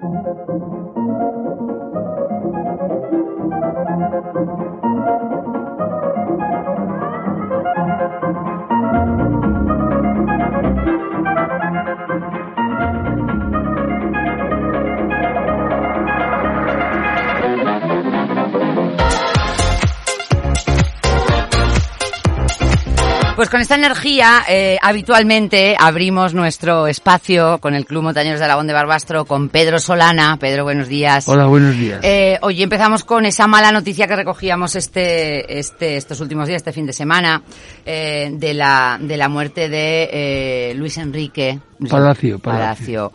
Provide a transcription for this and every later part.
Thank you. Pues con esta energía, eh, habitualmente abrimos nuestro espacio con el Club Montañeros de Aragón de Barbastro, con Pedro Solana. Pedro, buenos días. Hola, buenos días. Eh, hoy empezamos con esa mala noticia que recogíamos este, este, estos últimos días, este fin de semana, eh, de la, de la muerte de eh, Luis Enrique. Palacio, Palacio.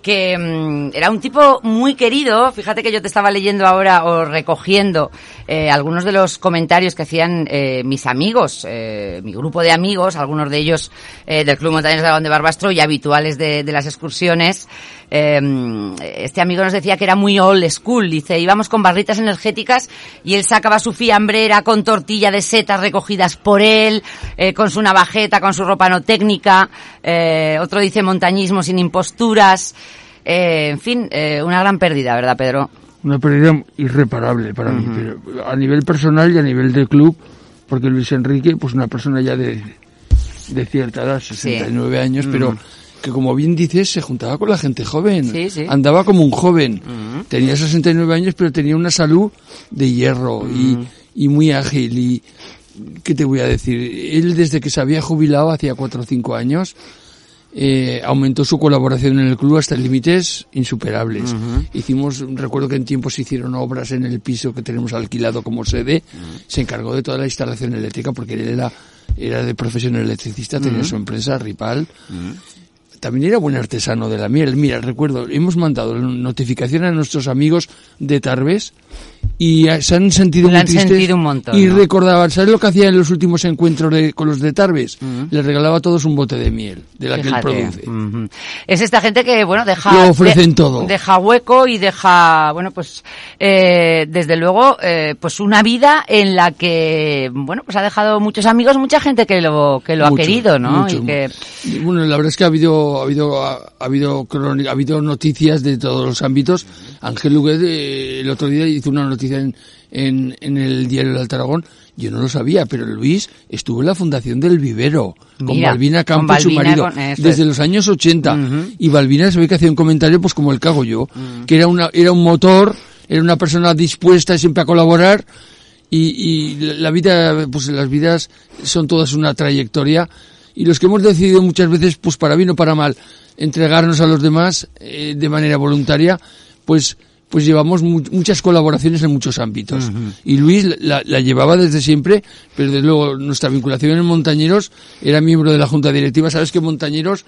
Que mm, era un tipo muy querido. Fíjate que yo te estaba leyendo ahora o recogiendo eh, algunos de los comentarios que hacían eh, mis amigos, eh, mi grupo de amigos, algunos de ellos eh, del Club Montañas de Aragón de Barbastro y habituales de, de las excursiones. Eh, este amigo nos decía que era muy old school. Dice, íbamos con barritas energéticas y él sacaba su fiambrera con tortilla de setas recogidas por él, eh, con su navajeta, con su ropa no técnica. Eh, otro dice montañismo sin imposturas. Eh, en fin, eh, una gran pérdida, ¿verdad, Pedro? Una pérdida irreparable para mí, pero a nivel personal y a nivel de club, porque Luis Enrique, pues una persona ya de, de cierta edad, 69 años, pero que como bien dices, se juntaba con la gente joven, Sí, sí. andaba como un joven, tenía 69 años, pero tenía una salud de hierro y, y muy ágil. Y, ¿qué te voy a decir? Él desde que se había jubilado, hacía 4 o 5 años, eh, aumentó su colaboración en el club hasta límites insuperables. Hicimos, recuerdo que en tiempos se hicieron obras en el piso que tenemos alquilado como sede, se encargó de toda la instalación eléctrica porque él era, era de profesión electricista, tenía su empresa, Ripal. También era buen artesano de la miel. Mira, recuerdo, hemos mandado notificación a nuestros amigos de Tarbes y se han sentido muy han tristes sentido un montón, y ¿no? recordaban, ¿sabes lo que hacía en los últimos encuentros de- con los de Tarbes? Les regalaba a todos un bote de miel, de la que él produce. Es esta gente que, bueno, deja... Lo ofrecen de- todo. Deja hueco y deja, bueno, pues, eh, desde luego, eh, pues una vida en la que, bueno, pues ha dejado muchos amigos, mucha gente que lo, que lo Mucho, ha querido, ¿no? mucho. Y que, bueno, la verdad es que ha habido, ha habido, ha, ha habido, ha habido noticias de todos los ámbitos. Ángel Luguet eh, el otro día hizo una noticia en, en, en el diario del Alto Aragón. Yo no lo sabía, pero Luis estuvo en la fundación del vivero con Balbina con Campos y su marido desde es. los años 80. Y Balbina se ve que hacía un comentario pues como el hago yo, que era una, era un motor, era una persona dispuesta siempre a colaborar y, y la vida, pues las vidas son todas una trayectoria y los que hemos decidido muchas veces, pues para bien o para mal, entregarnos a los demás eh, de manera voluntaria, pues pues llevamos mu- muchas colaboraciones en muchos ámbitos. Y Luis la, la llevaba desde siempre, pero desde luego nuestra vinculación en Montañeros era miembro de la Junta Directiva. Sabes que Montañeros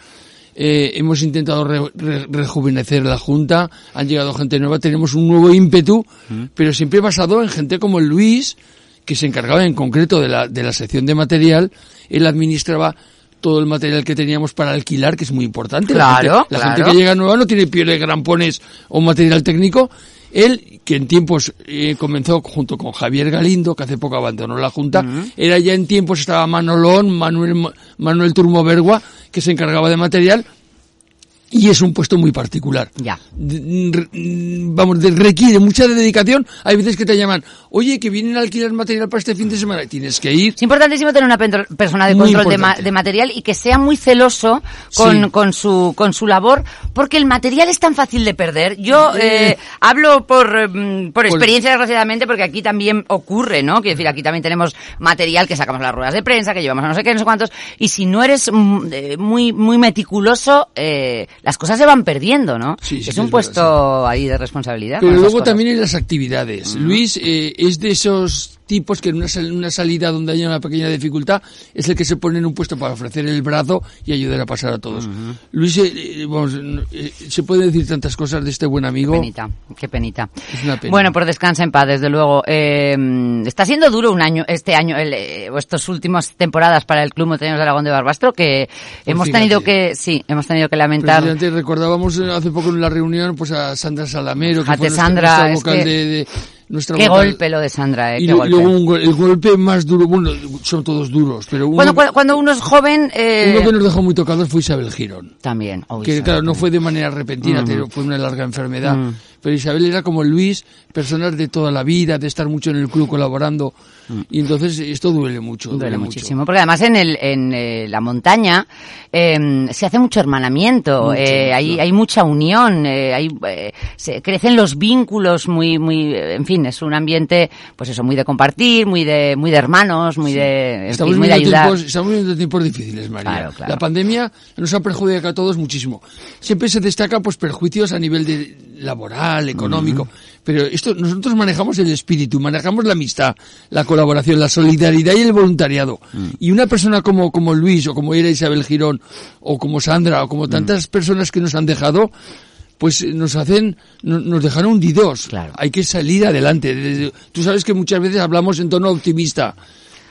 eh, hemos intentado re- re- rejuvenecer la Junta, han llegado gente nueva, tenemos un nuevo ímpetu, pero siempre basado en gente como Luis, que se encargaba en concreto de la, de la sección de material, él administraba todo el material que teníamos para alquilar, que es muy importante. La Claro, gente- la gente, que llega nueva no tiene pieles, grampones o material técnico. Él, que en tiempos eh, comenzó junto con Javier Galindo, que hace poco abandonó la Junta, era ya en tiempos estaba Manolón, Manuel, Manuel Turmo Bergua, que se encargaba de material, y es un puesto muy particular. ya. Vamos, de- requiere mucha dedicación. Hay veces que te llaman, oye, que vienen a alquilar material para este fin de semana. Tienes que ir. Es importantísimo tener una persona de control de, ma- de material y que sea muy celoso con, Sí. con su con su labor, porque el material es tan fácil de perder. Yo eh, hablo por, eh, mm, por experiencia, desgraciadamente, porque aquí también ocurre, ¿no? Quiero decir, aquí también tenemos material que sacamos las ruedas de prensa, que llevamos a no sé qué, no sé cuántos, y si no eres mm, eh, muy muy meticuloso, eh, las cosas se van perdiendo, ¿no? Sí, sí es un es puesto verdad, ahí de responsabilidad. Pero luego también en las actividades. Luis eh, es de esos tipos que en una, sal- una salida donde haya una pequeña dificultad es el que se pone en un puesto para ofrecer el brazo y ayudar a pasar a todos. Luis, eh, eh, vamos, eh, se puede decir tantas cosas de este buen amigo. Qué penita, qué penita. Es una pena. Bueno, pues descansa en paz, desde luego. Eh, está siendo duro un año, este año, el, eh, o estas últimas temporadas para el Club Montañeros de Aragón de Barbastro, que hemos Pues fíjate. tenido que, sí, hemos tenido que lamentar. Recordábamos eh, hace poco en la reunión pues a Sandra Salamero, que Fíjate, fue Sandra, nuestra es vocal que- de, de- nuestra Qué vocal. golpe lo de Sandra, eh, Y qué lu- golpe. luego un el golpe más duro, bueno, son todos duros, pero uno, Cuando, cuando, cuando uno es joven, eh, uno que nos dejó muy tocados fue Isabel Girón. también. Uy, que claro, no fue de manera repentina, pero fue una larga enfermedad. Pero Isabel era como Luis, personas de toda la vida, de estar mucho en el club colaborando. Y entonces esto duele mucho. Duele mucho. muchísimo, porque además en, el, en eh, la montaña eh, se hace mucho hermanamiento, Mucho, eh, hay, hay mucha unión, eh, hay, eh, se crecen los vínculos muy, muy, en fin, es un ambiente, pues eso, muy de compartir, muy de, muy de hermanos, muy de, en Estamos fin, muy de ayudar. tiempos, estamos viviendo tiempos difíciles, María. Claro, claro. La pandemia nos ha perjudicado a todos muchísimo. Siempre se destaca pues perjuicios a nivel de laboral, económico. Pero esto, nosotros manejamos el espíritu, manejamos la amistad, la colaboración, la solidaridad y el voluntariado. Y una persona como, como Luis, o como era Isabel Girón, o como Sandra, o como tantas personas que nos han dejado, pues nos hacen, no- nos dejaron hundidos. Claro. Hay que salir adelante. Tú sabes que muchas veces hablamos en tono optimista.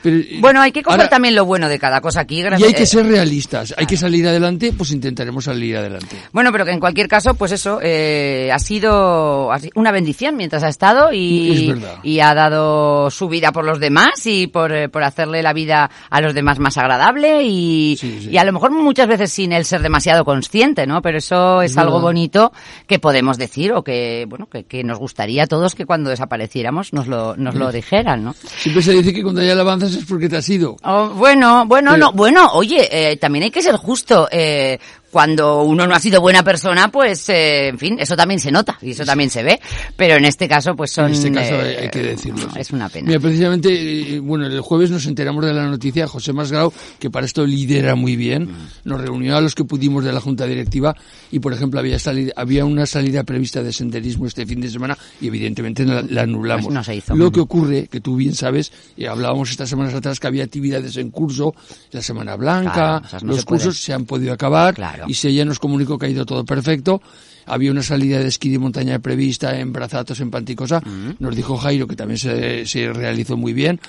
Pero, eh, Bueno, hay que coger ahora- también lo bueno de cada cosa aquí. y hay que eh, ser realistas, hay que salir adelante, pues intentaremos salir adelante. Bueno, pero que en cualquier caso, pues eso, eh, ha sido una bendición mientras ha estado y, Es verdad. y ha dado su vida por los demás y por, eh, por hacerle la vida a los demás más agradable y, Sí, sí. y a lo mejor muchas veces sin él ser demasiado consciente, ¿no? Pero eso es, Es algo verdad. bonito que podemos decir o que, bueno, que, que nos gustaría a todos que cuando desapareciéramos nos lo, nos lo dijeran, ¿no? Siempre se dice que cuando hay alabanzas es porque te has ido. Oh, bueno, bueno, Pero- no, bueno, oye, eh, también hay que ser justo. Eh, cuando uno no ha sido buena persona, pues, eh, en fin, eso también se nota y eso también se ve. Pero en este caso, pues son. En este caso eh, hay, que decirlo. Es una pena. Mira, precisamente, eh, bueno, el jueves nos enteramos de la noticia, José Masgrau, que para esto lidera muy bien, nos reunió a los que pudimos de la Junta Directiva y, por ejemplo, había, salida, había una salida prevista de senderismo este fin de semana y evidentemente la, la anulamos. Pues no se hizo. Lo que ocurre, que tú bien sabes, y hablábamos estas semanas atrás que había actividades en curso, la Semana Blanca, Claro, esas no los cursos se han podido acabar Claro. Y se ya nos comunicó que ha ido todo perfecto. Había una salida de esquí de montaña prevista en Brazatos, en Panticosa. Nos dijo Jairo que también se, se realizó muy bien.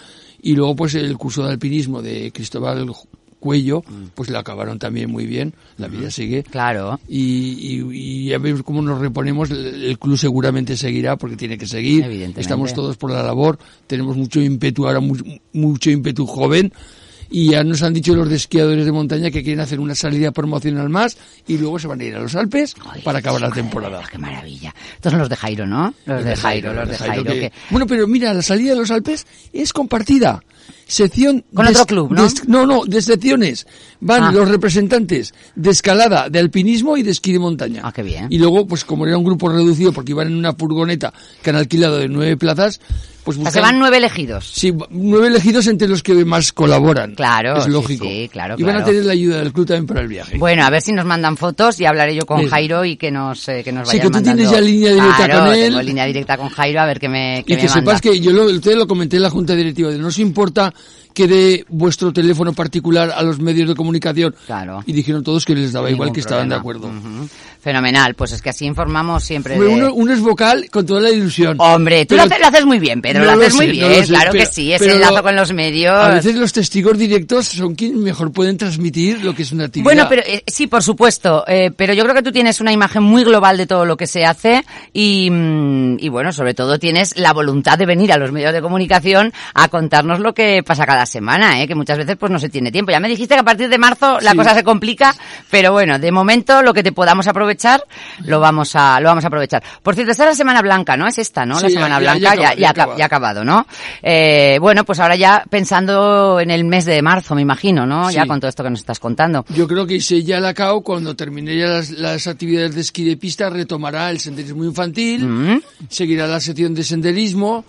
Y luego, pues, el curso de alpinismo de Cristóbal Cuello, pues lo acabaron también muy bien. La vida sigue. Claro. Y, y, y a ver cómo nos reponemos. El, el club seguramente seguirá porque tiene que seguir. Evidentemente. Estamos todos por la labor. Tenemos mucho ímpetu ahora, mu- mucho ímpetu joven. Y ya nos han dicho los de esquiadores de montaña que quieren hacer una salida promocional más y luego se van a ir a los Alpes para acabar la temporada. Qué maravilla. Estos son los de Jairo, ¿no? Los de Jairo, los de Jairo. que- que- Bueno, pero mira, la salida de los Alpes es compartida. Sección Con de otro club, ¿no? de no, no, de secciones. Van Ah. los representantes de escalada, de alpinismo y de esquí de montaña. Ah, qué bien. Y luego, pues como era un grupo reducido porque iban en una furgoneta que han alquilado de nueve plazas, pues O sea, se van nueve elegidos. Sí, nueve elegidos entre los que más colaboran. Claro, Es sí, lógico. sí, claro, Y van a tener la ayuda del club también para el viaje. Bueno, a ver si nos mandan fotos y hablaré yo con. Jairo y que nos, eh, que nos Sí, vayan que tú mandando. tienes ya línea directa Claro, con él. tengo línea directa con Jairo a ver qué me, y me que manda. sepas que yo lo, usted lo comenté en la junta directiva, de no os importa que dé vuestro teléfono particular a los medios de comunicación. Claro. Y dijeron todos que les daba igual, que estaban de acuerdo. Fenomenal, pues es que así informamos siempre de... uno, uno es vocal con toda la ilusión. Hombre, tú Pero- lo, haces, lo haces muy bien, Pedro, No lo lo haces muy sé, no bien, sé, claro que pero- sí, ese pero enlazo lo- con los medios. A veces los testigos directos son quienes mejor pueden transmitir lo que es una actividad. Bueno, pero eh, sí, por supuesto, eh, pero yo creo que tú tienes una imagen muy global de todo lo que se hace y, mm, y bueno, sobre todo tienes la voluntad de venir a los medios de comunicación a contarnos lo que pasa cada semana, ¿eh? que muchas veces pues no se tiene tiempo. Ya me dijiste que a partir de marzo la Sí. cosa se complica, pero bueno, de momento lo que te podamos aprovechar lo vamos a lo vamos a aprovechar. Por cierto, esta es la Semana Blanca, ¿no? Es esta, ¿no? la Semana ya- Blanca ya ya, acaba- ya, ya aca- acaba. ya ha acabado, ¿no? Eh, bueno, pues ahora ya pensando en el mes de marzo, me imagino, ¿no? Ya con todo esto que nos estás contando. Yo creo que ya la CAO, cuando termine ya las, las actividades de esquí de pista, retomará el senderismo infantil, Mm. seguirá la sección de senderismo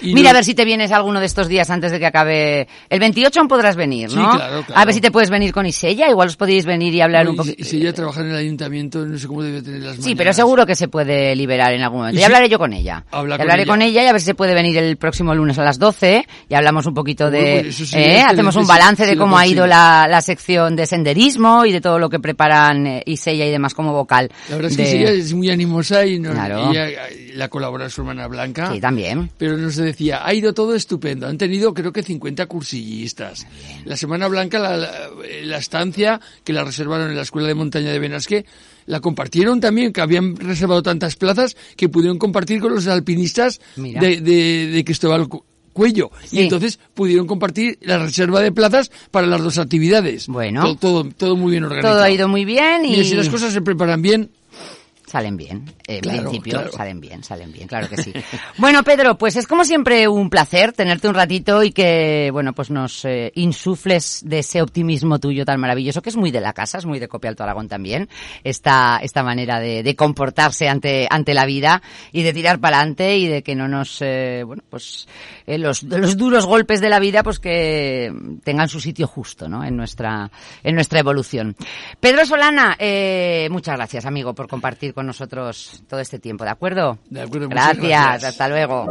Y Mira no- a ver si te vienes alguno de estos días antes de que acabe. El 28 aún podrás venir, Sí, ¿no? claro, claro. A ver si te puedes venir con Isella, igual os podéis venir y hablar un poquito. si, ella trabaja en el ayuntamiento, no sé cómo debe tener las Sí, mañanas. pero seguro que se puede liberar en algún momento. Y Ya si- hablaré yo con ella. Habla con hablaré ella. con ella y a ver si se puede venir el próximo lunes a las 12 y hablamos un poquito de... Bueno, pues ¿eh? Hacemos un balance de cómo ha ido la, la sección de senderismo y de todo lo que preparan eh, Isella y demás como vocal. La verdad es que de- sí, ella es muy animosa y, nos, Claro. ella, la colabora su hermana Blanca. Sí, también. Pero nos decía, ha ido todo estupendo. Han tenido creo que 50 cursillistas. La Semana Blanca, la, la, la estancia que la reservaron en la Escuela de Montaña de Benasque, la compartieron también, que habían reservado tantas plazas que pudieron compartir con los alpinistas de, de, de Cristóbal Cu- Cuello. Sí. Y entonces pudieron compartir la reserva de plazas para las dos actividades. Bueno. Todo, todo, todo muy bien organizado. Todo ha ido muy bien y... Si las cosas se preparan bien, Salen bien, en Claro, principio claro. salen bien, salen bien, claro que sí. bueno, Pedro, pues es como siempre un placer tenerte un ratito y que, bueno, pues nos eh, insufles de ese optimismo tuyo tan maravilloso, que es muy de la casa, es muy de Copia Alto Aragón también, esta, esta manera de, de comportarse ante, ante la vida y de tirar para adelante y de que no nos, eh, bueno, pues eh, los, los duros golpes de la vida, pues que tengan su sitio justo, ¿no? En nuestra, en nuestra evolución. Pedro Solana, eh, muchas gracias, amigo, por compartir con nosotros todo este tiempo, ¿de acuerdo? De acuerdo, muchas Gracias, gracias. hasta luego.